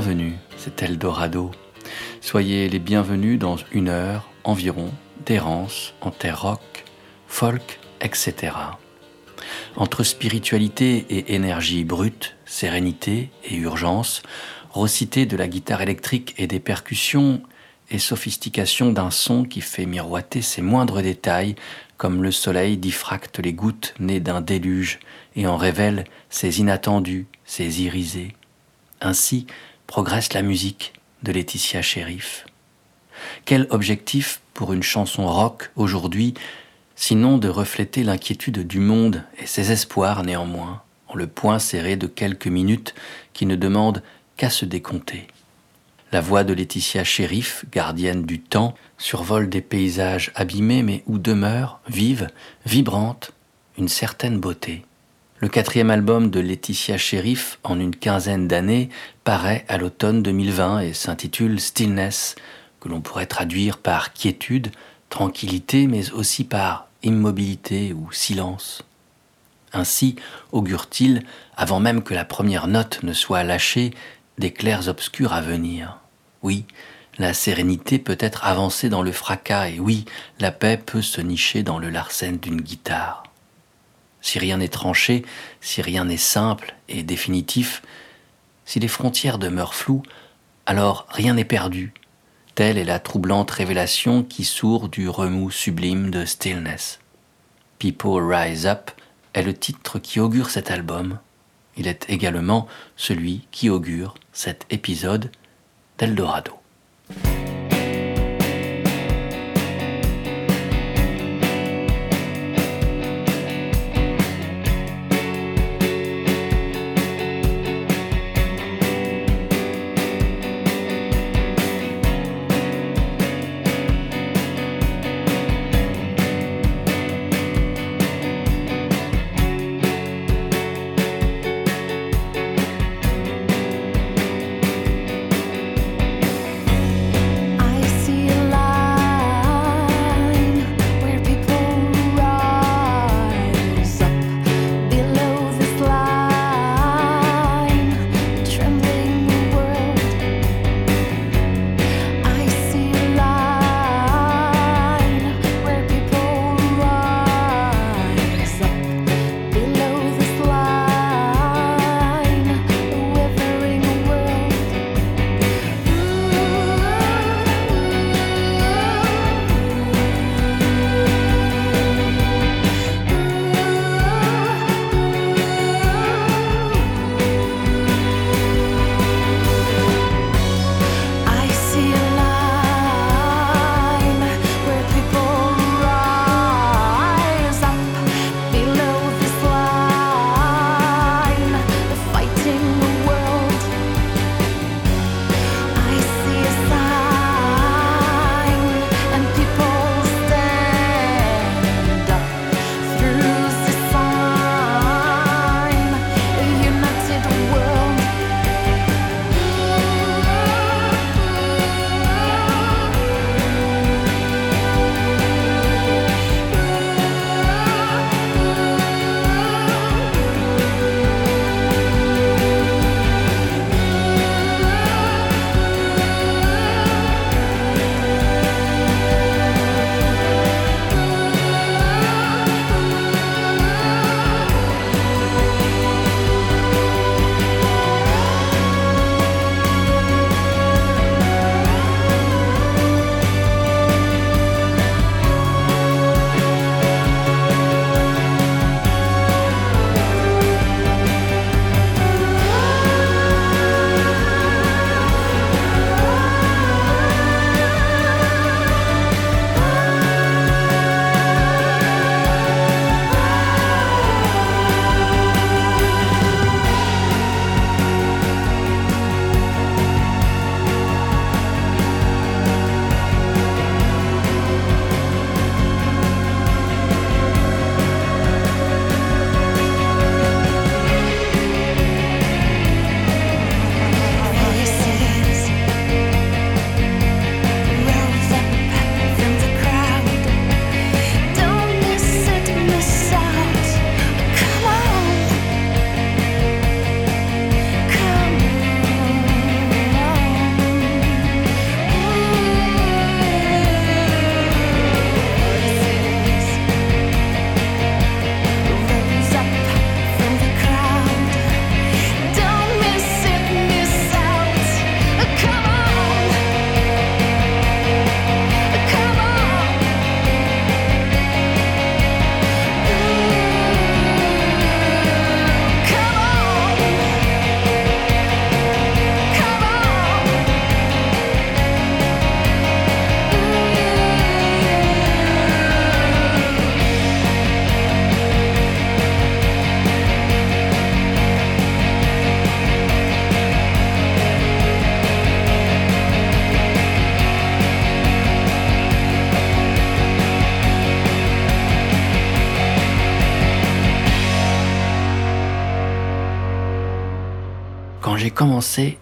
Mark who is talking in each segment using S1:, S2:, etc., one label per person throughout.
S1: Bienvenus, c'est Eldorado. Soyez les bienvenus dans une heure environ d'errance en terre rock, folk, etc. Entre spiritualité et énergie brute, sérénité et urgence, rocité de la guitare électrique et des percussions, et sophistication d'un son qui fait miroiter ses moindres détails, comme le soleil diffracte les gouttes nées d'un déluge et en révèle ses inattendus, ses irisés. Ainsi progresse la musique de Laetitia Sheriff. Quel objectif pour une chanson rock aujourd'hui, sinon de refléter l'inquiétude du monde et ses espoirs néanmoins, en le point serré de quelques minutes qui ne demandent qu'à se décompter? La voix de Laetitia Sheriff, gardienne du temps, survole des paysages abîmés mais où demeure, vive, vibrante, une certaine beauté. Le quatrième album de Laetitia Sheriff, en une quinzaine d'années, paraît à l'automne 2020 et s'intitule Stillness, que l'on pourrait traduire par quiétude, tranquillité, mais aussi par immobilité ou silence. Ainsi augure-t-il, avant même que la première note ne soit lâchée, des clairs obscurs à venir. Oui, la sérénité peut être avancée dans le fracas, et oui, la paix peut se nicher dans le larcène d'une guitare. Si rien n'est tranché, si rien n'est simple et définitif, si les frontières demeurent floues, alors rien n'est perdu. Telle est la troublante révélation qui sourd du remous sublime de Stillness. People Rise Up est le titre qui augure cet album. Il est également celui qui augure cet épisode d'Eldorado.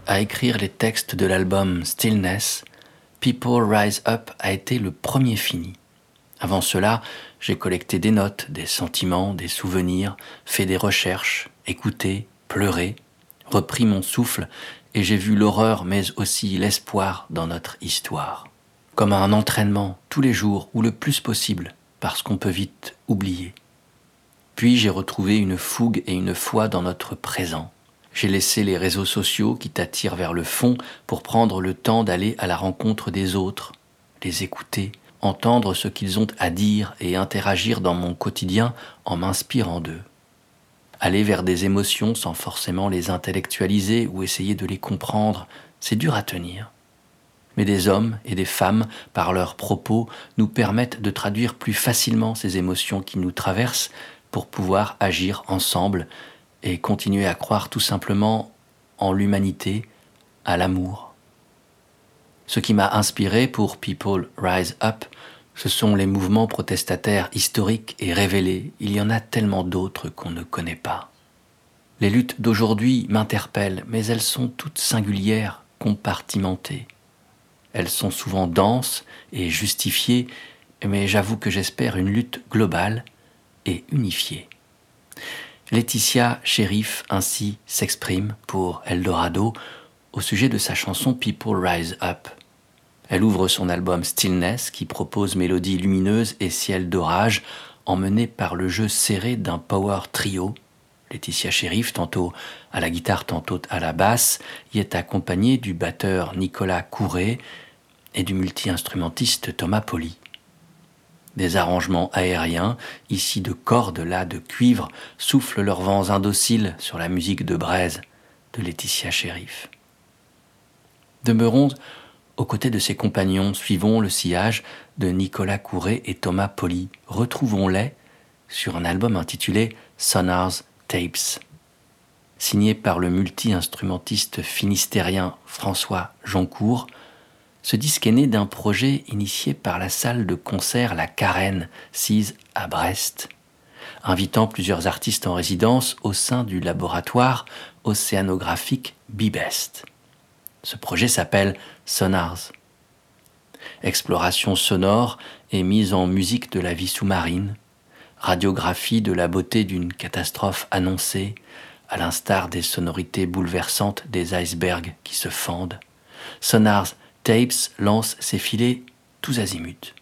S1: À écrire les textes de l'album Stillness, People Rise Up a été le premier fini. Avant cela, j'ai collecté des notes, des sentiments, des souvenirs, fait des recherches, écouté, pleuré, repris mon souffle et j'ai vu l'horreur mais aussi l'espoir dans notre histoire. Comme un entraînement tous les jours ou le plus possible parce qu'on peut vite oublier. Puis j'ai retrouvé une fougue et une foi dans notre présent. J'ai laissé les réseaux sociaux qui t'attirent vers le fond pour prendre le temps d'aller à la rencontre des autres, les écouter, entendre ce qu'ils ont à dire et interagir dans mon quotidien en m'inspirant d'eux. Aller vers des émotions sans forcément les intellectualiser ou essayer de les comprendre, c'est dur à tenir. Mais des hommes et des femmes, par leurs propos, nous permettent de traduire plus facilement ces émotions qui nous traversent pour pouvoir agir ensemble et continuer à croire tout simplement en l'humanité, à l'amour. Ce qui m'a inspiré pour People Rise Up, ce sont les mouvements protestataires historiques et révélés. Il y en a tellement d'autres qu'on ne connaît pas. Les luttes d'aujourd'hui m'interpellent, mais elles sont toutes singulières, compartimentées. Elles sont souvent denses et justifiées, mais j'avoue que j'espère une lutte globale et unifiée. Laetitia Sheriff ainsi s'exprime pour Eldorado au sujet de sa chanson People Rise Up. Elle ouvre son album Stillness qui propose mélodies lumineuses et ciel d'orage emmenées par le jeu serré d'un power trio. Laetitia Sheriff, tantôt à la guitare, tantôt à la basse, y est accompagnée du batteur Nicolas Courret et du multi-instrumentiste Thomas Poli des arrangements aériens, ici de cordes, là de cuivre, soufflent leurs vents indociles sur la musique de braise de Laetitia Sheriff. Demeurons aux côtés de ses compagnons, suivons le sillage de Nicolas Couret et Thomas Poli. Retrouvons-les sur un album intitulé Sonars Tapes. Signé par le multi-instrumentiste finistérien François Joncourt, ce disque est né d'un projet initié par la salle de concert La Carène, sise à Brest, invitant plusieurs artistes en résidence au sein du laboratoire océanographique Bibest. Ce projet s'appelle Sonars. Exploration sonore et mise en musique de la vie sous-marine, radiographie de la beauté d'une catastrophe annoncée, à l'instar des sonorités bouleversantes des icebergs qui se fendent. Sonars Tapes lance ses filets tous azimuts.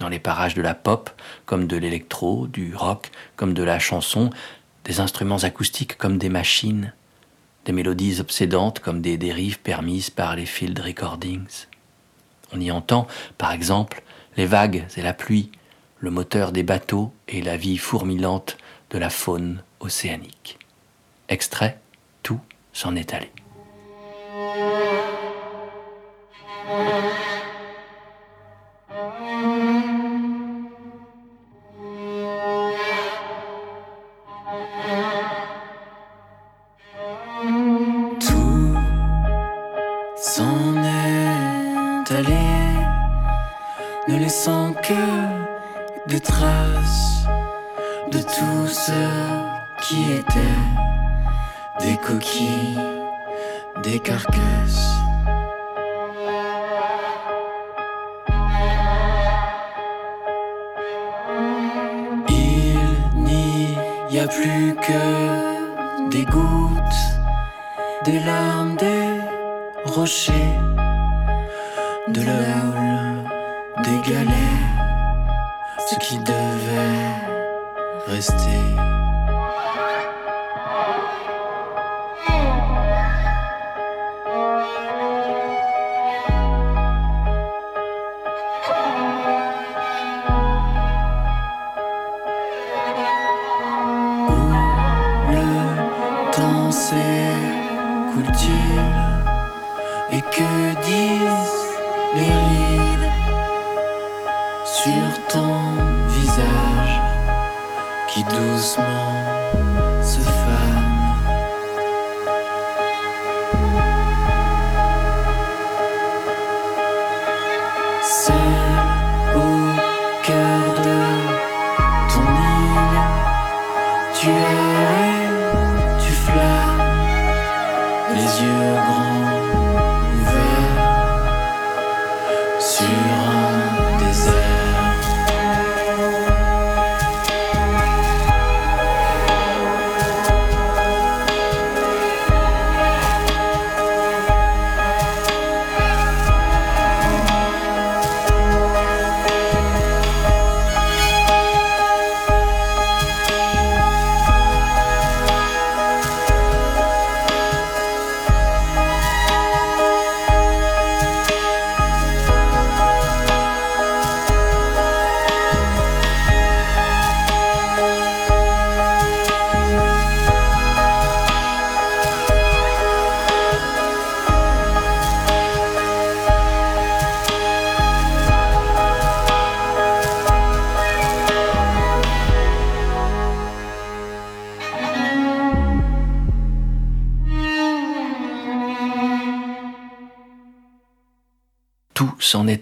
S1: Dans les parages de la pop, comme de l'électro, du rock, comme de la chanson, des instruments acoustiques comme des machines, des mélodies obsédantes comme des dérives permises par les field recordings. On y entend, par exemple, les vagues et la pluie, le moteur des bateaux et la vie fourmilante de la faune océanique. Extrait, tout s'en est allé.
S2: Tout s'en est allé, ne laissant que des traces de tout ce qui était des coquilles, des
S1: carcasses.
S3: Tu flattes les yeux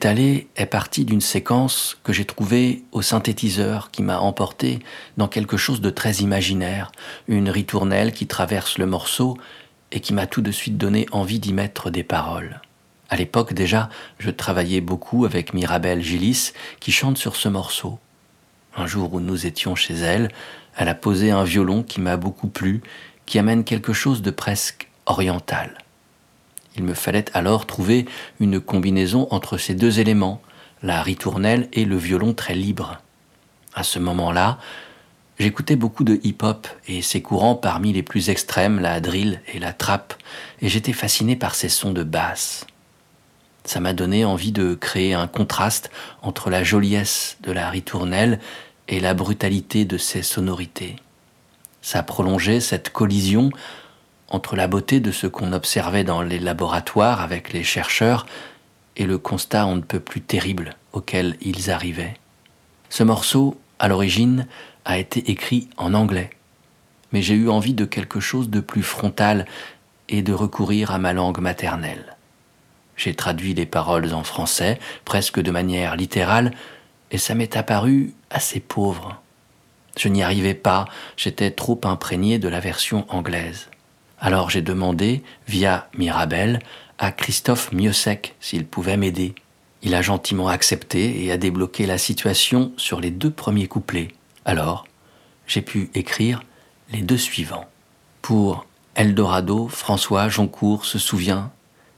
S1: est allé est parti d'une séquence que j'ai trouvée au synthétiseur qui m'a emporté dans quelque chose de très imaginaire, une ritournelle qui traverse le morceau et qui m'a tout de suite donné envie d'y mettre des paroles. À l'époque déjà, je travaillais beaucoup avec Mirabelle Gillis qui chante sur ce morceau. Un jour où nous étions chez elle, elle a posé un violon qui m'a beaucoup plu, qui amène quelque chose de presque oriental. Il me fallait alors trouver une combinaison entre ces deux éléments, la ritournelle et le violon très libre. À ce moment-là, j'écoutais beaucoup de hip-hop et ses courants parmi les plus extrêmes, la drill et la trap, et j'étais fasciné par ces sons de basse. Ça m'a donné envie de créer un contraste entre la joliesse de la ritournelle et la brutalité de ses sonorités. Ça prolongeait cette collision entre la beauté de ce qu'on observait dans les laboratoires avec les chercheurs et le constat on ne peut plus terrible auquel ils arrivaient. Ce morceau, à l'origine, a été écrit en anglais, mais j'ai eu envie de quelque chose de plus frontal et de recourir à ma langue maternelle. J'ai traduit les paroles en français, presque de manière littérale, et ça m'est apparu assez pauvre. Je n'y arrivais pas, j'étais trop imprégné de la version anglaise. Alors j'ai demandé, via Mirabel, à Christophe Mieusec s'il pouvait m'aider. Il a gentiment accepté et a débloqué la situation sur les deux premiers couplets. Alors, j'ai pu écrire les deux suivants. Pour Eldorado, François Joncourt se souvient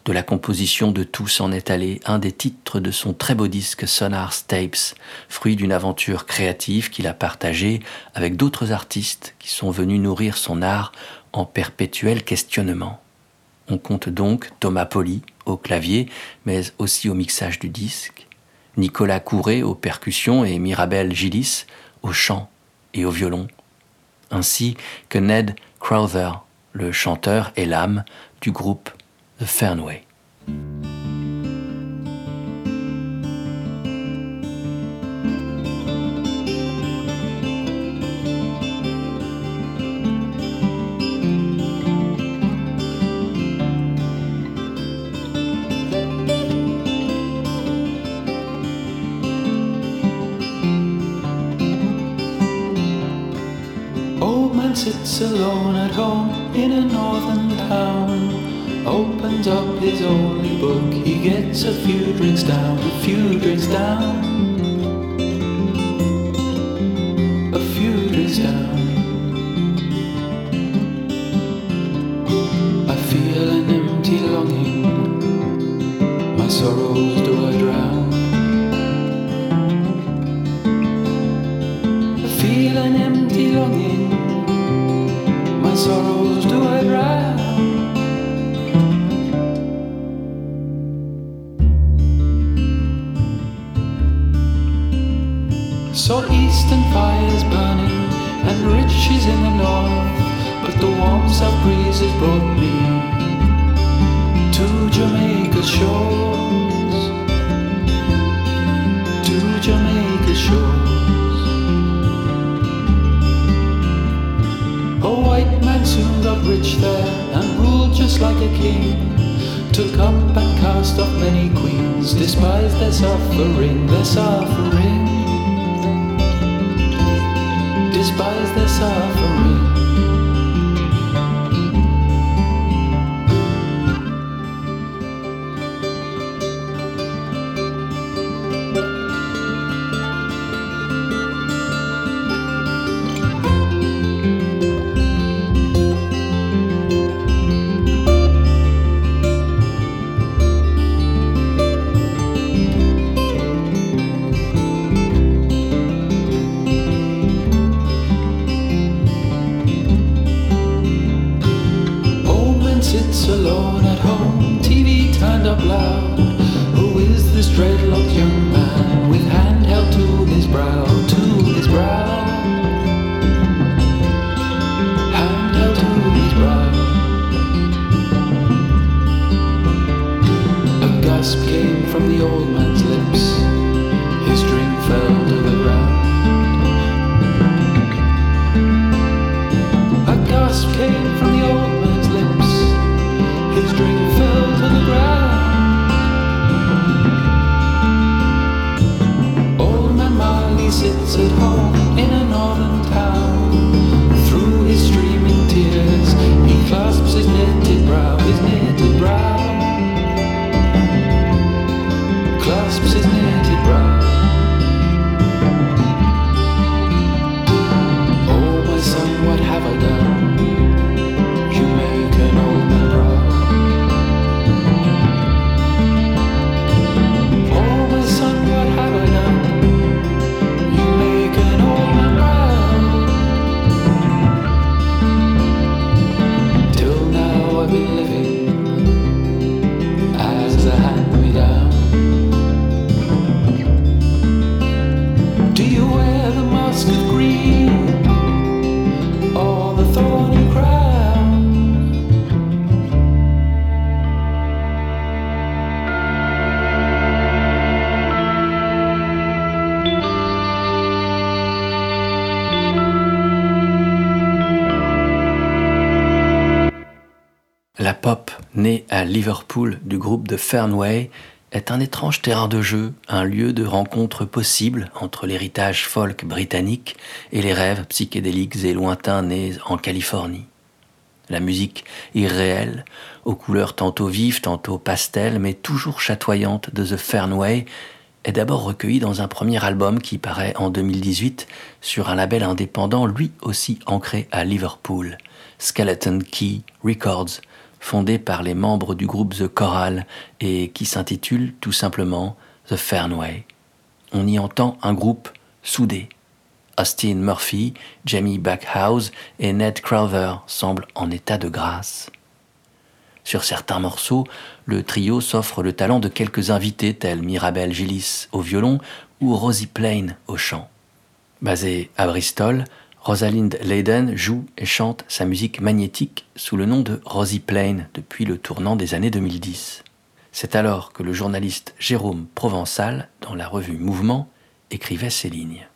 S1: de la composition de Tous en est allé, un des titres de son très beau disque Sonar Tapes, fruit d'une aventure créative qu'il a partagée avec d'autres artistes qui sont venus nourrir son art en perpétuel questionnement. On compte donc Thomas Poli au clavier, mais aussi au mixage du disque, Nicolas Courret aux percussions et Mirabel Gillis au chant et au violon, ainsi que Ned Crowther, le chanteur et l'âme du groupe the Fernway.
S3: Sits alone at home in a northern town opens up his only book. He gets a few drinks down, a few drinks down, riches in the north, but the warm south breezes brought me to Jamaica's shores, to Jamaica's shores. A white man soon got rich there and ruled just like a king. Took up and cast off many queens, despised their suffering, their suffering despise their suffering.
S1: home. À Liverpool du groupe de Fernway, est un étrange terrain de jeu, un lieu de rencontre possible entre l'héritage folk britannique et les rêves psychédéliques et lointains nés en Californie. La musique irréelle, aux couleurs tantôt vives, tantôt pastel, mais toujours chatoyantes de The Fernway, est d'abord recueillie dans un premier album qui paraît en 2018 sur un label indépendant lui aussi ancré à Liverpool, Skeleton Key Records, fondé par les membres du groupe The Choral et qui s'intitule tout simplement The Fernway. On y entend un groupe soudé. Austin Murphy, Jamie Backhouse et Ned Crowther semblent en état de grâce. Sur certains morceaux, le trio s'offre le talent de quelques invités tels Mirabel Gillis au violon ou Rosie Plain au chant. Basée à Bristol, Rosalind Leyden joue et chante sa musique magnétique sous le nom de Rosie Plain depuis le tournant des années 2010. C'est alors que le journaliste Jérôme Provençal, dans la revue Mouvement, écrivait ces lignes.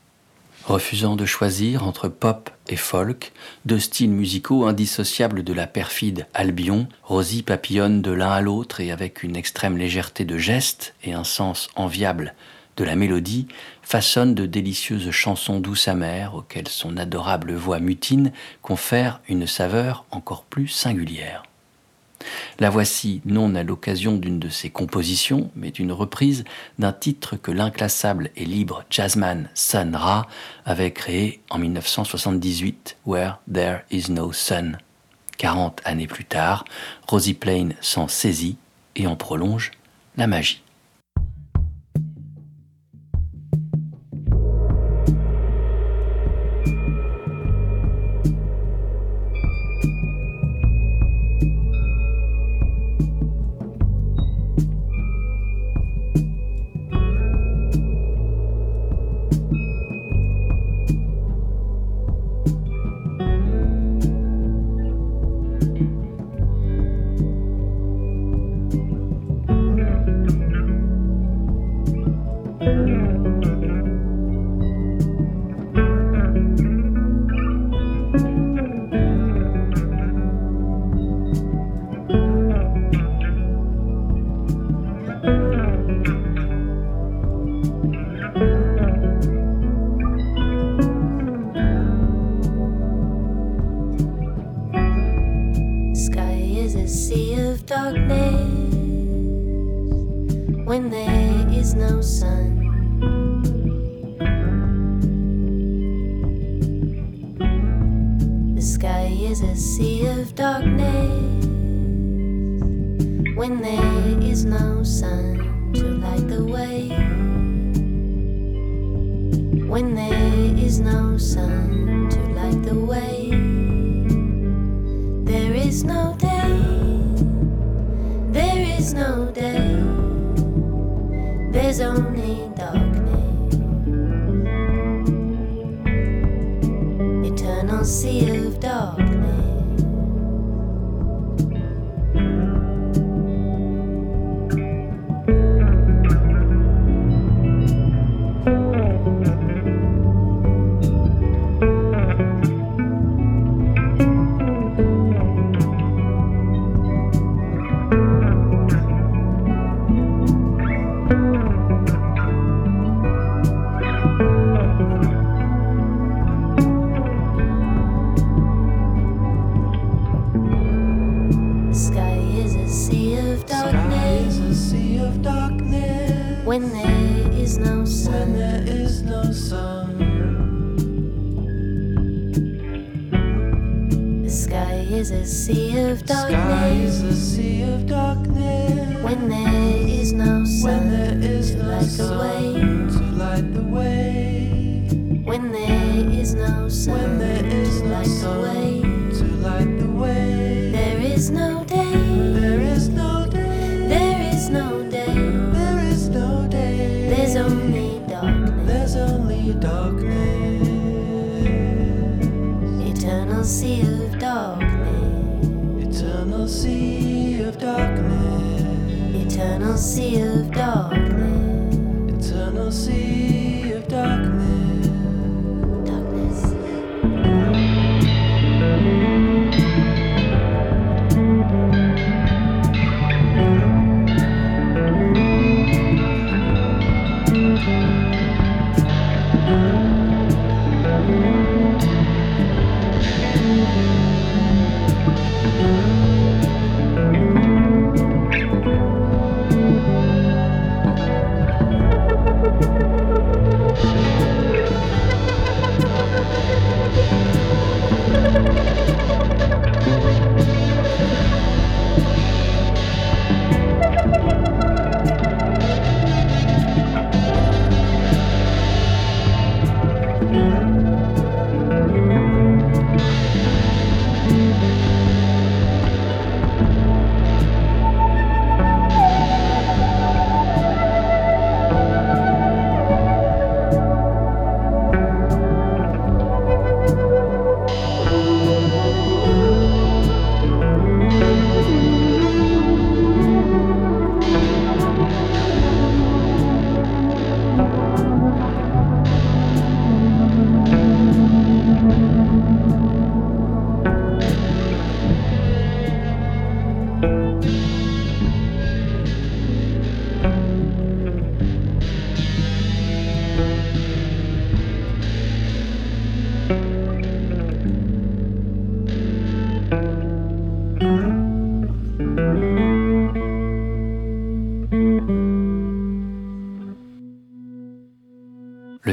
S1: Refusant de choisir entre pop et folk, deux styles musicaux indissociables de la perfide Albion, Rosie papillonne de l'un à l'autre et avec une extrême légèreté de geste et un sens enviable de la mélodie, façonne de délicieuses chansons douces amères auxquelles son adorable voix mutine confère une saveur encore plus singulière. La voici non à l'occasion d'une de ses compositions, mais d'une reprise d'un titre que l'inclassable et libre jazzman Sun Ra avait créé en 1978, Where There Is No Sun. Quarante années plus tard, Rosie Plain s'en saisit et en prolonge la magie.
S4: when there is no sun. The sky is a sea of darkness when there is no sun to light the way. When there is no sun to light the way, there is no day. There is no day. There's only darkness. Eternal sea of dark.
S5: Eternal sea of darkness.
S4: Eternal sea of darkness.
S5: Eternal sea.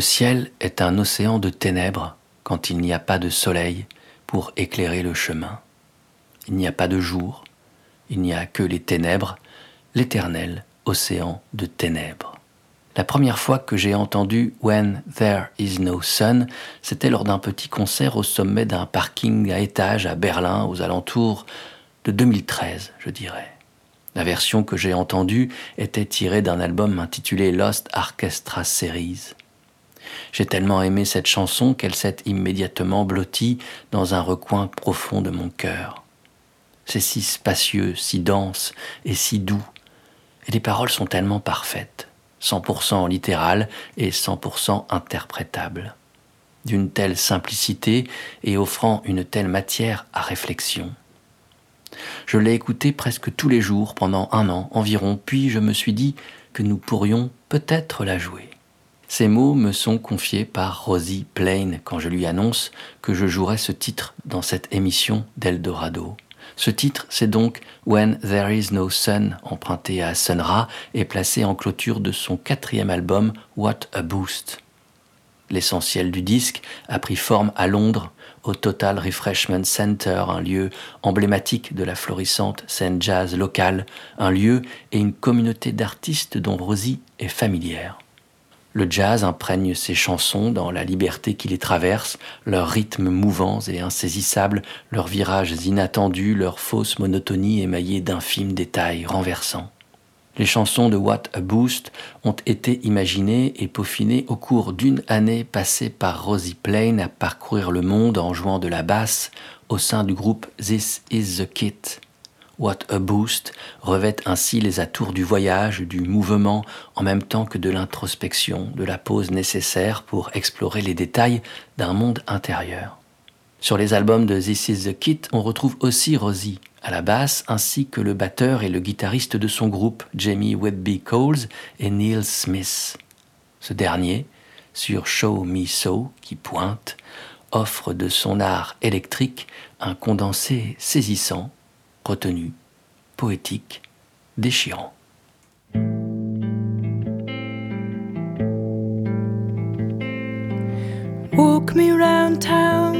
S1: Ciel est un océan de ténèbres quand il n'y a pas de soleil pour éclairer le chemin. Il n'y a pas de jour, il n'y a que les ténèbres, l'éternel océan de ténèbres. La première fois que j'ai entendu When There Is No Sun, c'était lors d'un petit concert au sommet d'un parking à étage à Berlin aux alentours de 2013, je dirais. La version que j'ai entendue était tirée d'un album intitulé Lost Orchestra Series. J'ai tellement aimé cette chanson qu'elle s'est immédiatement blottie dans un recoin profond de mon cœur. C'est si spacieux, si dense et si doux, et les paroles sont tellement parfaites, 100% littérales et 100% interprétables, d'une telle simplicité et offrant une telle matière à réflexion. Je l'ai écoutée presque tous les jours pendant un an environ, puis je me suis dit que nous pourrions peut-être la jouer. Ces mots me sont confiés par Rosie Plain quand je lui annonce que je jouerai ce titre dans cette émission d'Eldorado. Ce titre, c'est donc When There Is No Sun, emprunté à Sun Ra et placé en clôture de son quatrième album What a Boost. L'essentiel du disque a pris forme à Londres, au Total Refreshment Center, un lieu emblématique de la florissante scène jazz locale, un lieu et une communauté d'artistes dont Rosie est familière. Le jazz imprègne ses chansons dans la liberté qui les traverse, leurs rythmes mouvants et insaisissables, leurs virages inattendus, leur fausse monotonie émaillée d'infimes détails renversants. Les chansons de What a Boost ont été imaginées et peaufinées au cours d'une année passée par Rosie Plain à parcourir le monde en jouant de la basse au sein du groupe This Is the Kit. What a Boost revêt ainsi les atours du voyage, du mouvement, en même temps que de l'introspection, de la pause nécessaire pour explorer les détails d'un monde intérieur. Sur les albums de This Is the Kit, on retrouve aussi Rosie, à la basse, ainsi que le batteur et le guitariste de son groupe, Jamie Webby Coles et Neil Smith. Ce dernier, sur Show Me So, qui pointe, offre de son art électrique un condensé saisissant, retenu, poétique, déchirant.
S6: Walk me round town.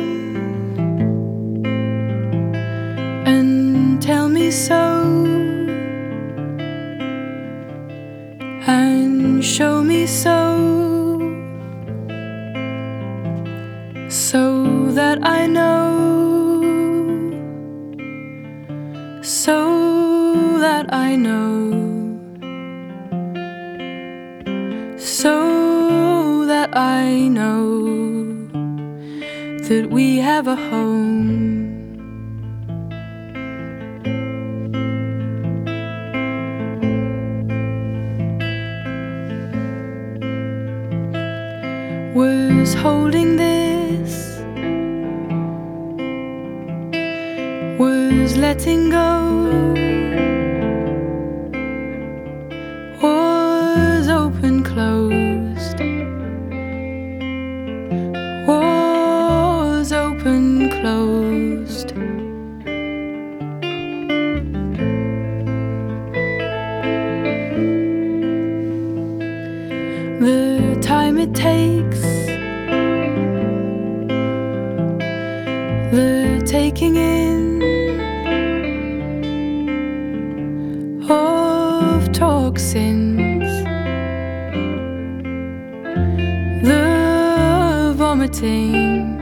S6: And tell me so and show me so so that I know so that I know. So that I know that we have a home. Was holding letting go, toxins, the vomiting,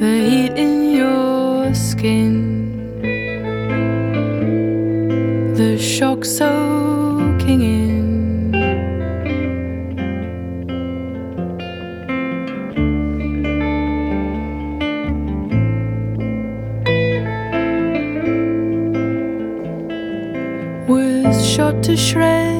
S6: the heat in your skin, the shock soaking shot to shreds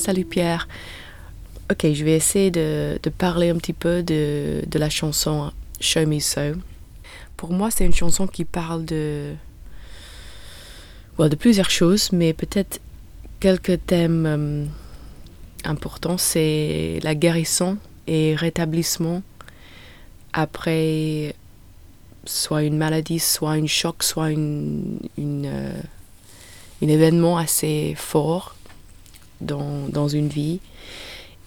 S7: Salut Pierre. Ok, je vais essayer de, parler un petit peu de, la chanson Show Me So. Pour moi, c'est une chanson qui parle de, well, de plusieurs choses, mais peut-être quelques thèmes euh, importants. C'est la guérison et rétablissement après soit une maladie, soit un choc, soit une, une, euh, un événement assez fort dans, dans une vie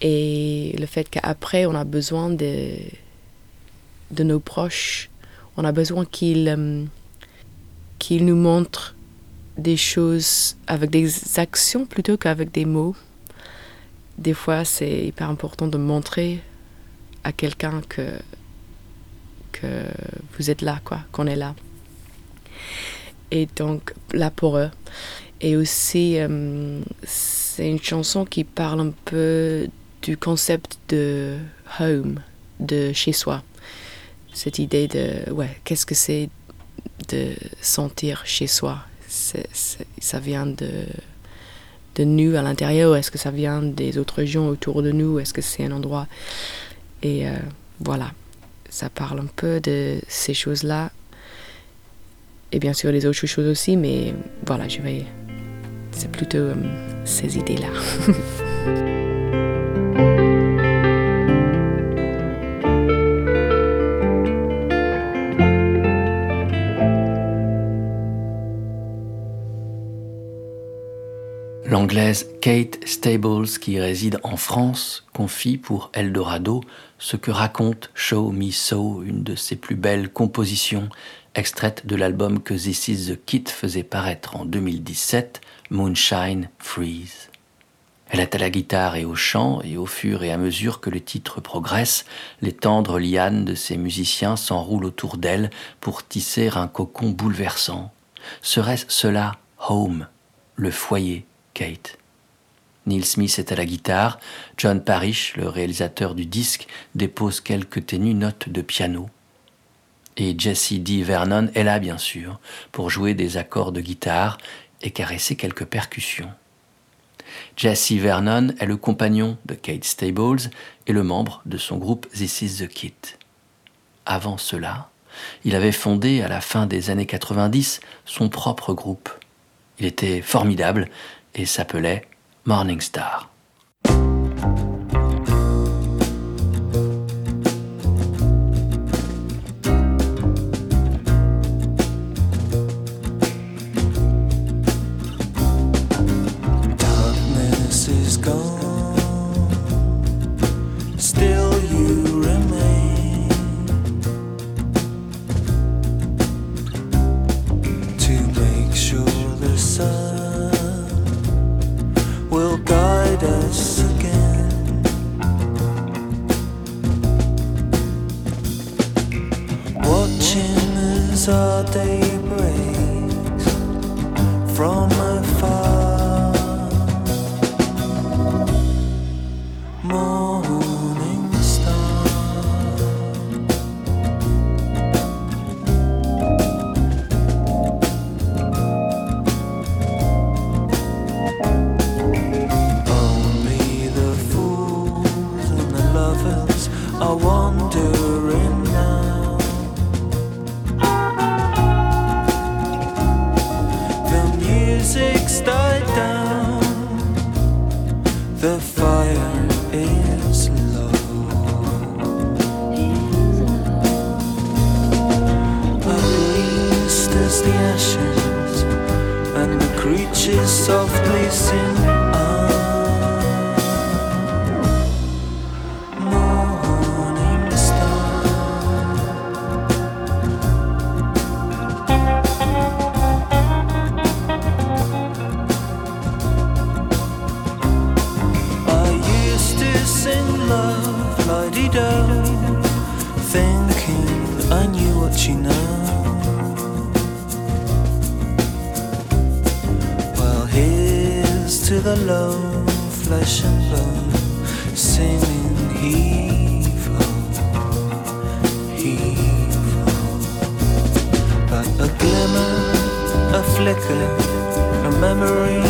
S7: et le fait qu'après on a besoin de, de nos proches, on a besoin qu'ils euh, nous montrent des choses avec des actions plutôt qu'avec des mots. Des fois, c'est hyper important de montrer à quelqu'un que, que vous êtes là, quoi, qu'on est là. Et donc, là pour eux. Et aussi, euh, c'est une chanson qui parle un peu du concept de home, de chez soi. Cette idée de, ouais, qu'est-ce que c'est de sentir chez soi? Ça vient de, de nous à l'intérieur est-ce que ça vient des autres gens autour de nous? Est-ce que c'est un endroit? Et euh, voilà, ça parle un peu de ces choses-là. Et bien sûr des autres choses aussi, mais voilà, je vais. C'est plutôt euh, ces idées-là.
S1: L'anglaise Kate Stables, qui réside en France, confie pour Eldorado ce que raconte Show Me So, une de ses plus belles compositions, extraite de l'album que This Is the Kit faisait paraître en 2017, Moonshine Freeze. Elle est à la guitare et au chant, et au fur et à mesure que le titre progresse, les tendres lianes de ses musiciens s'enroulent autour d'elle pour tisser un cocon bouleversant. Serait-ce cela Home, le foyer Kate? Neil Smith est à la guitare, John Parrish, le réalisateur du disque, dépose quelques ténues notes de piano. Et Jesse D. Vernon est là, bien sûr, pour jouer des accords de guitare et caresser quelques percussions. Jesse Vernon est le compagnon de Kate Stables et le membre de son groupe This Is the Kit. Avant cela, il avait fondé à la fin des années 90 son propre groupe. Il était formidable et s'appelait Morning are
S5: wandering now. The music's died down, the fire is low. Unleashed as the ashes, and the creatures softly sing. Well, here's to the low flesh and bone, singing ho. But a glimmer, a flicker, a memory,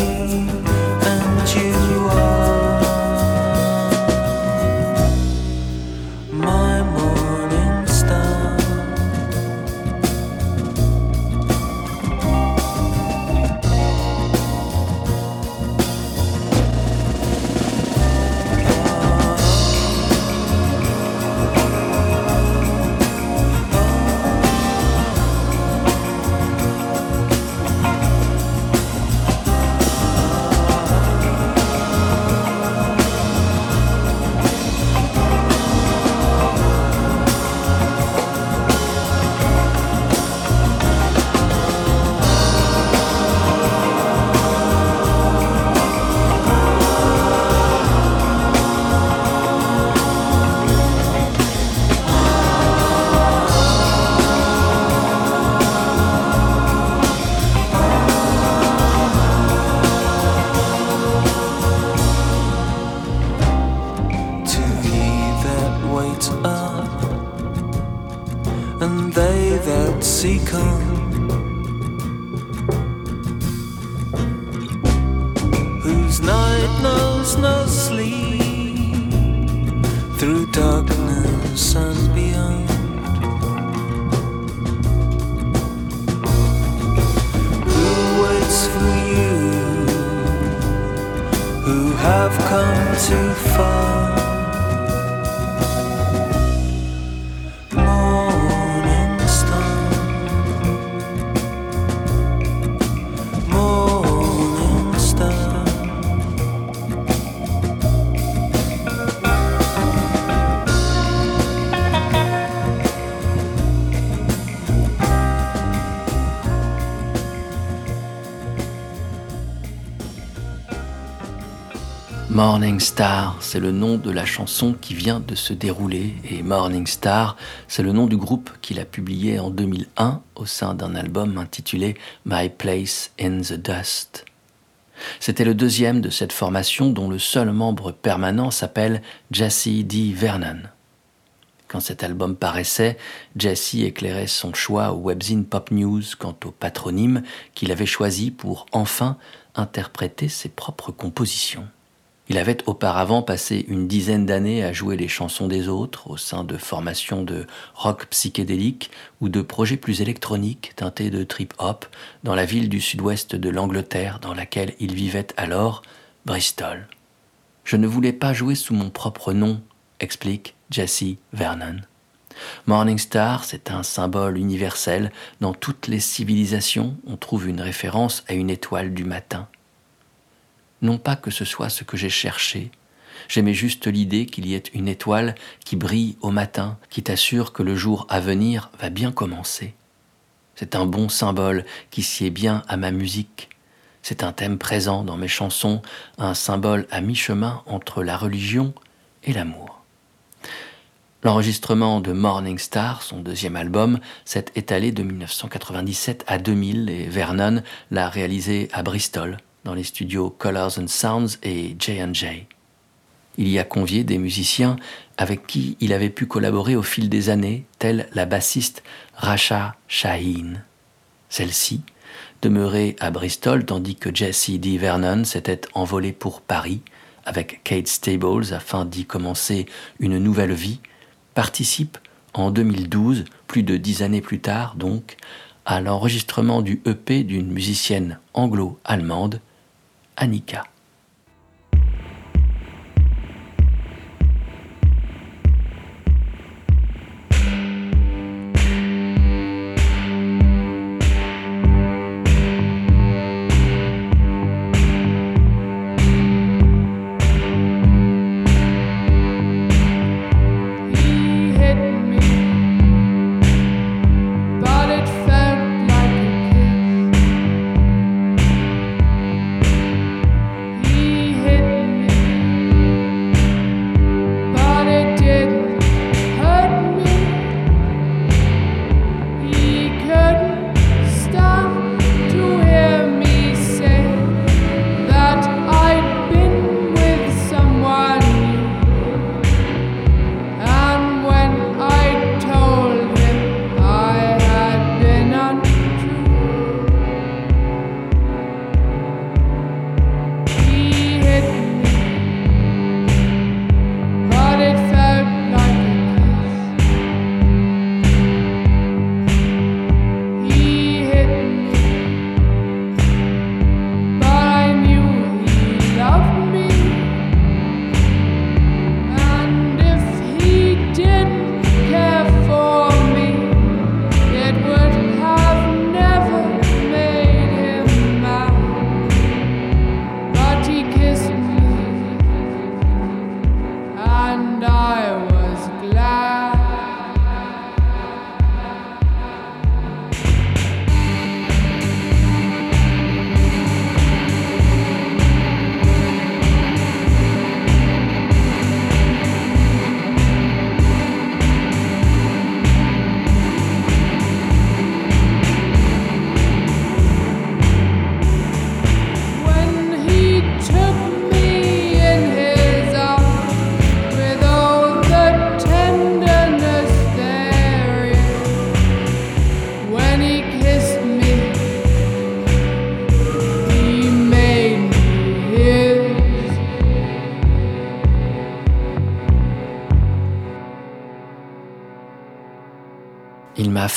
S5: Morning Star,
S1: c'est le nom de la chanson qui vient de se dérouler et Morning Star, c'est le nom du groupe qu'il a publié en 2001 au sein d'un album intitulé My Place in the Dust. C'était le deuxième de cette formation dont le seul membre permanent s'appelle Jesse D. Vernon. Quand cet album paraissait, Jesse éclairait son choix au webzine Pop News quant au patronyme qu'il avait choisi pour enfin interpréter ses propres compositions. Il avait auparavant passé une dizaine d'années à jouer les chansons des autres au sein de formations de rock psychédélique ou de projets plus électroniques teintés de trip-hop dans la ville du sud-ouest de l'Angleterre dans laquelle il vivait alors, Bristol. Je ne voulais pas jouer sous mon propre nom, explique Jesse Vernon. Morning Star, c'est un symbole universel. Dans toutes les civilisations, on trouve une référence à une étoile du matin. Non pas que ce soit ce que j'ai cherché, j'aimais juste l'idée qu'il y ait une étoile qui brille au matin, qui t'assure que le jour à venir va bien commencer. C'est un bon symbole qui sied bien à ma musique. C'est un thème présent dans mes chansons, un symbole à mi-chemin entre la religion et l'amour. L'enregistrement de Morning Star, son deuxième album, s'est étalé de 1997 à 2000 et Vernon l'a réalisé à Bristol, dans les studios Colors Sounds et J&J. Il y a convié des musiciens avec qui il avait pu collaborer au fil des années, telle la bassiste Rasha Shaheen. Celle-ci demeurait à Bristol tandis que Jesse D. Vernon s'était envolé pour Paris avec Kate Stables afin d'y commencer une nouvelle vie, participe en 2012, plus de dix années plus tard donc, à l'enregistrement du EP d'une musicienne anglo-allemande, Annika.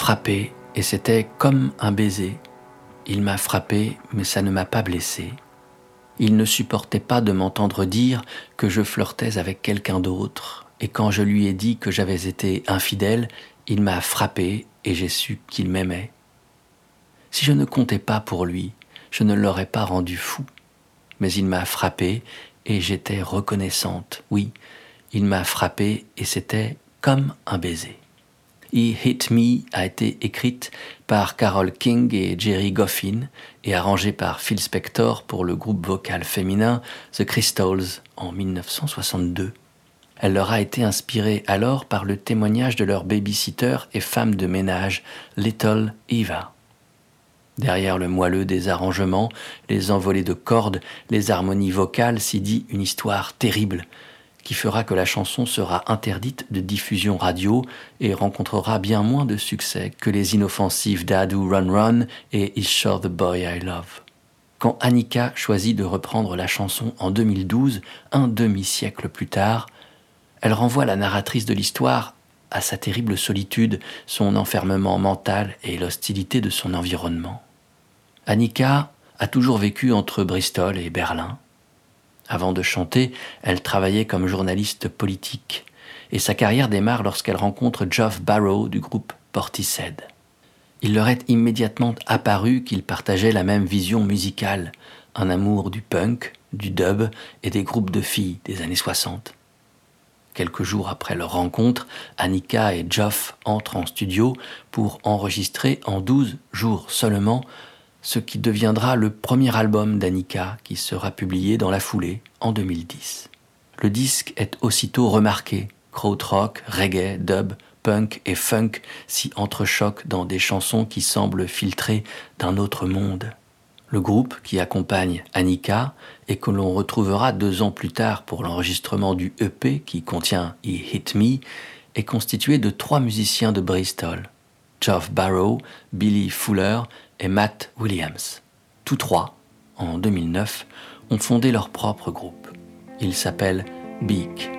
S1: Frappé et c'était comme un baiser. Il m'a frappé mais ça ne m'a pas blessé. Il ne supportait pas de m'entendre dire que je flirtais avec quelqu'un d'autre, et quand je lui ai dit que j'avais été infidèle, il m'a frappé et j'ai su qu'il m'aimait. Si je ne comptais pas pour lui, je ne l'aurais pas rendu fou. Mais il m'a frappé et j'étais reconnaissante. Oui, il m'a frappé et c'était comme un baiser. He Hit Me a été écrite par Carole King et Jerry Goffin et arrangée par Phil Spector pour le groupe vocal féminin The Crystals en 1962. Elle leur a été inspirée alors par le témoignage de leur babysitter et femme de ménage, Little Eva. Derrière le moelleux des arrangements, les envolées de cordes, les harmonies vocales s'y dit une histoire terrible qui fera que la chanson sera interdite de diffusion radio et rencontrera bien moins de succès que les inoffensifs Dadu Run Run et Is Sure the Boy I Love. Quand Annika choisit de reprendre la chanson en 2012, un demi-siècle plus tard, elle renvoie la narratrice de l'histoire à sa terrible solitude, son enfermement mental et l'hostilité de son environnement. Annika a toujours vécu entre Bristol et Berlin. Avant de chanter, elle travaillait comme journaliste politique, et sa carrière démarre lorsqu'elle rencontre Geoff Barrow du groupe Portishead. Il leur est immédiatement apparu qu'ils partageaient la même vision musicale, un amour du punk, du dub et des groupes de filles des années 60. Quelques jours après leur rencontre, Annika et Geoff entrent en studio pour enregistrer en 12 jours seulement ce qui deviendra le premier album d'Annika qui sera publié dans la foulée en 2010. Le disque est aussitôt remarqué. Krautrock, reggae, dub, punk et funk s'y entrechoquent dans des chansons qui semblent filtrées d'un autre monde. Le groupe qui accompagne Annika et que l'on retrouvera deux ans plus tard pour l'enregistrement du EP qui contient He Hit Me est constitué de trois musiciens de Bristol, Geoff Barrow, Billy Fuller et Matt Williams. Tous trois, en 2009, ont fondé leur propre groupe. Il s'appelle Beak.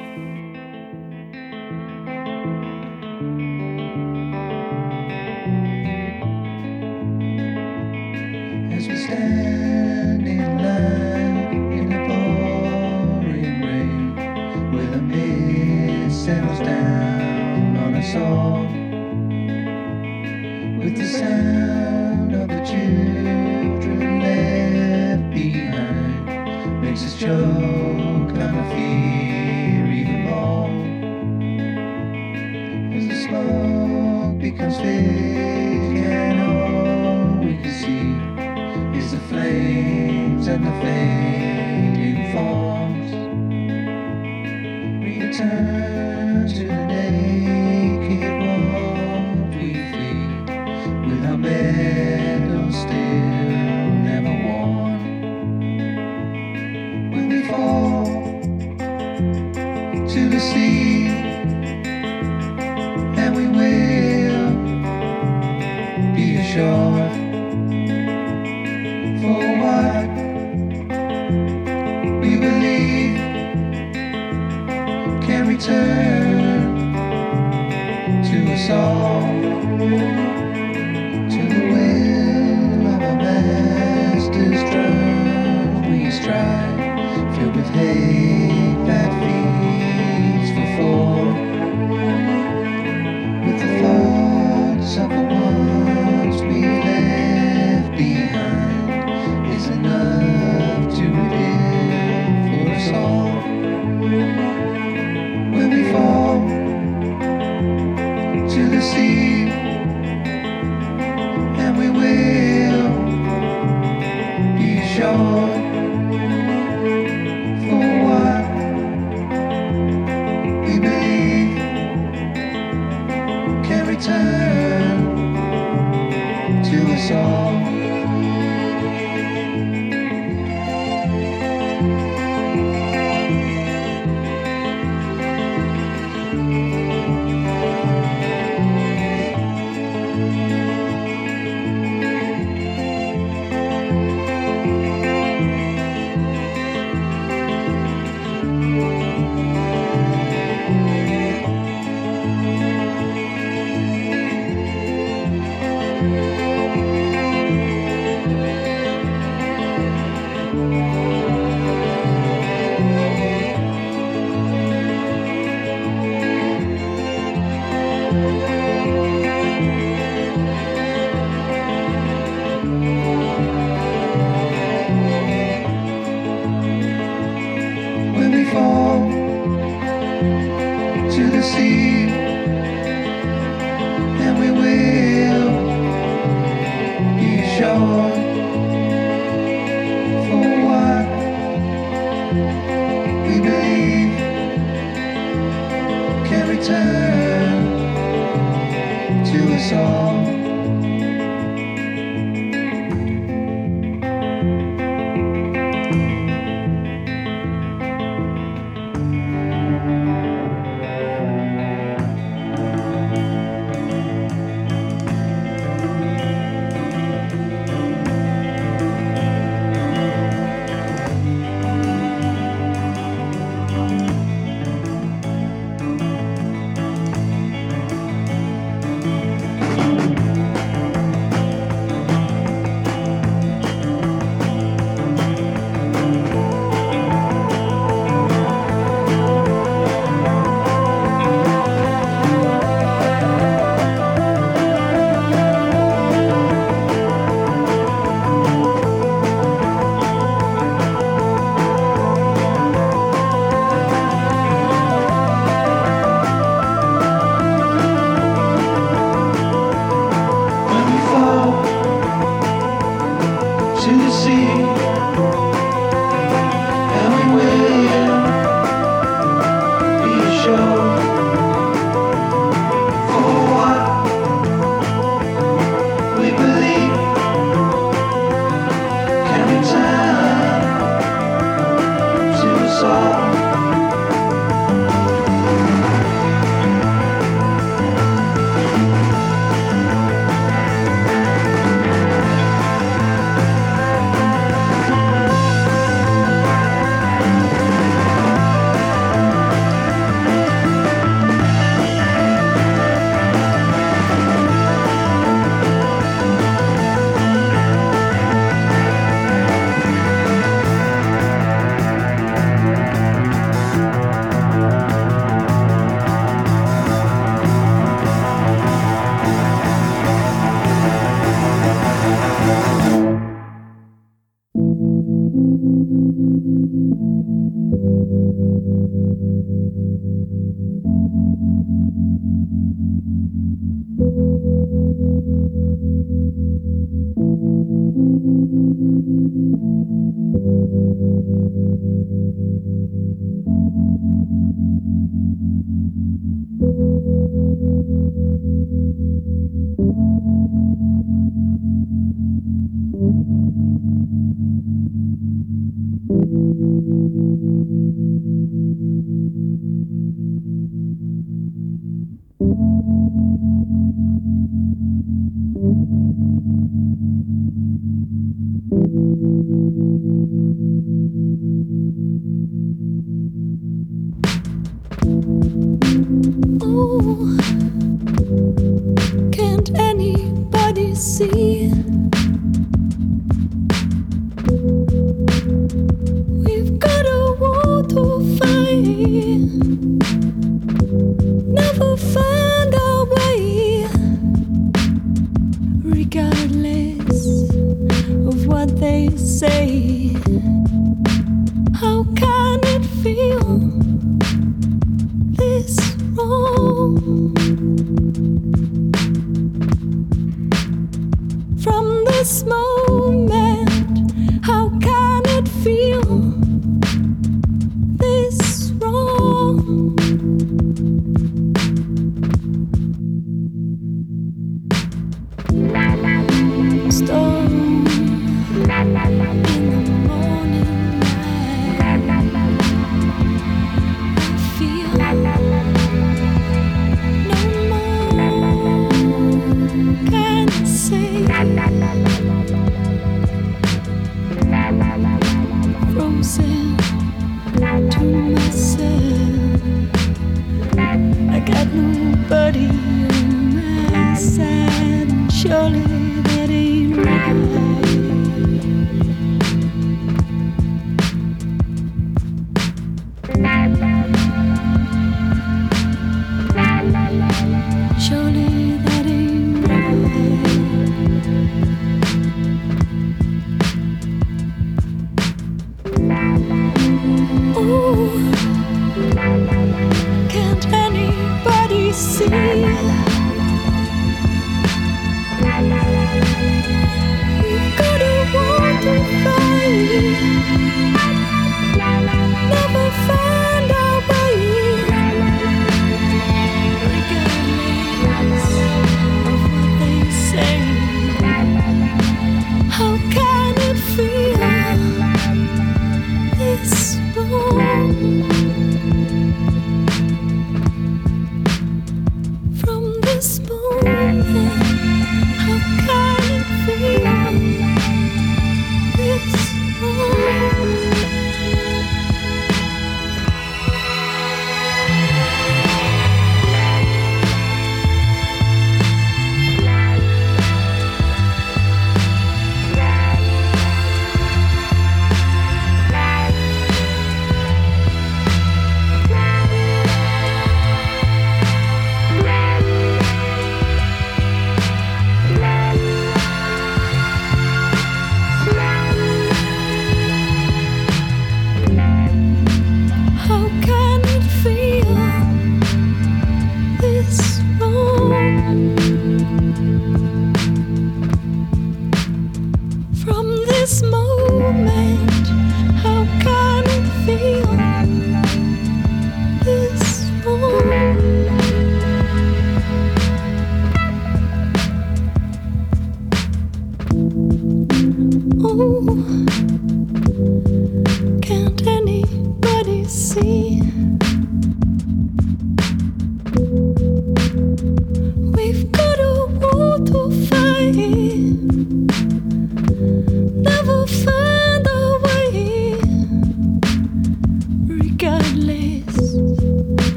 S6: Nobody on my side and Surely that ain't right.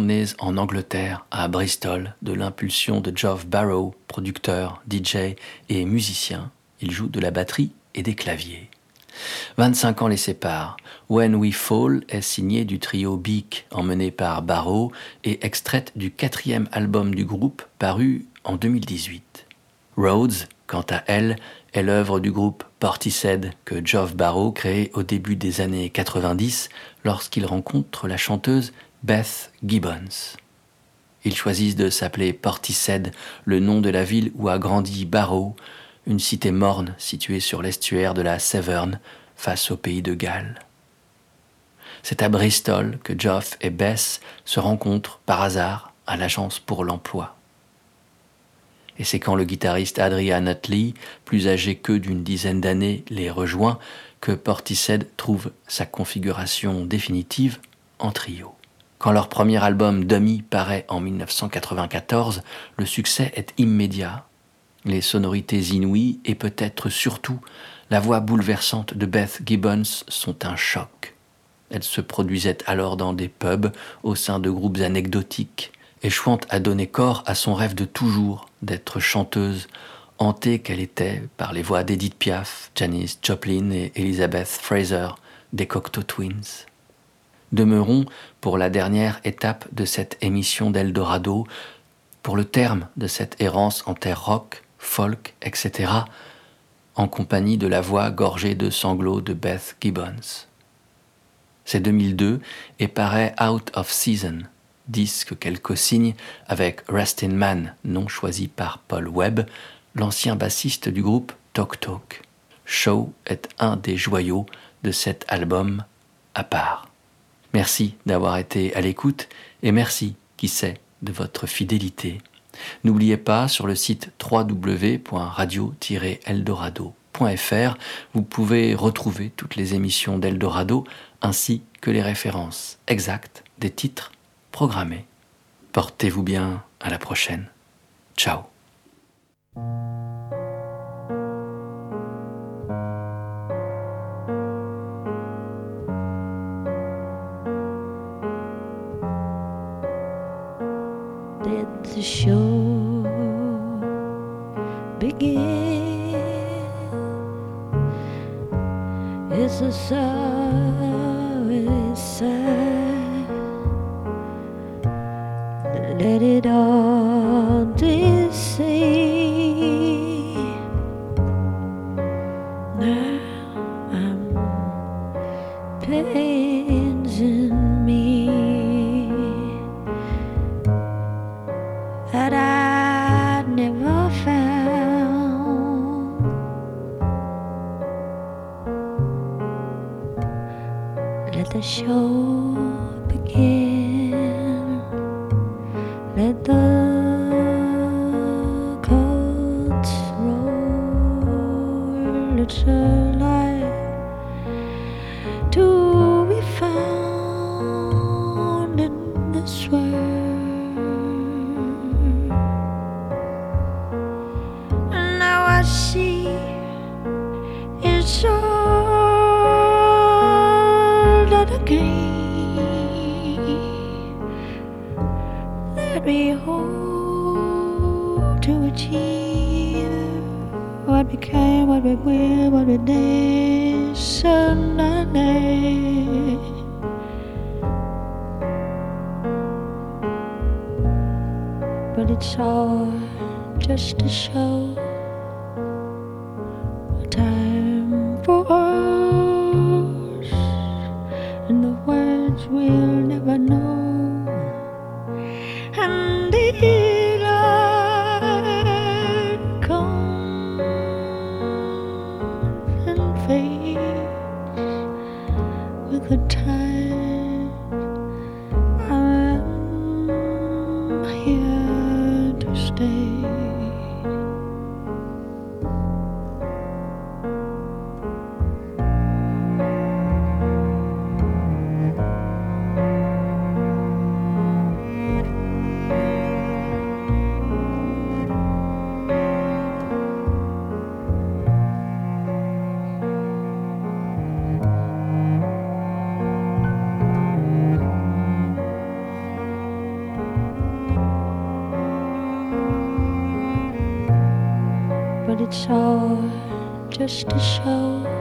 S1: Nées en Angleterre, à Bristol, de l'impulsion de Geoff Barrow, producteur, DJ et musicien. Il joue de la batterie et des claviers. 25 ans les séparent. When We Fall est signé du trio Beak, emmené par Barrow, et extraite du quatrième album du groupe paru en 2018. Rhodes, quant à elle, est l'œuvre du groupe Portishead que Geoff Barrow crée au début des années 90 lorsqu'il rencontre la chanteuse Beth Gibbons. Ils choisissent de s'appeler Portishead, le nom de la ville où a grandi Barrow, une cité morne située sur l'estuaire de la Severn, face au pays de Galles. C'est à Bristol que Geoff et Bess se rencontrent par hasard à l'agence pour l'emploi. Et c'est quand le guitariste Adrian Utley, plus âgé qu'eux d'une dizaine d'années, les rejoint que Portishead trouve sa configuration définitive en trio. Quand leur premier album Dummy paraît en 1994, le succès est immédiat. Les sonorités inouïes et peut-être surtout la voix bouleversante de Beth Gibbons sont un choc. Elle se produisait alors dans des pubs au sein de groupes anecdotiques, échouant à donner corps à son rêve de toujours d'être chanteuse, hantée qu'elle était par les voix d'Edith Piaf, Janis Joplin et Elizabeth Fraser des Cocteau Twins. Demeurons pour la dernière étape de cette émission d'Eldorado, pour le terme de cette errance en terre rock, folk, etc., en compagnie de la voix gorgée de sanglots de Beth Gibbons. C'est 2002 et paraît Out of Season, disque qu'elle co-signe avec Restin Man, nom choisi par Paul Webb, l'ancien bassiste du groupe Talk Talk. Show est un des joyaux de cet album à part. Merci d'avoir été à l'écoute et merci, qui sait, de votre fidélité. N'oubliez pas sur le site www.radio-eldorado eldorado.fr. Vous pouvez retrouver toutes les émissions d'Eldorado ainsi que les références exactes des titres programmés. Portez-vous bien, à la prochaine. Ciao.
S8: The show begin. It's a sorry sight. Let it all deceive. shore just to show.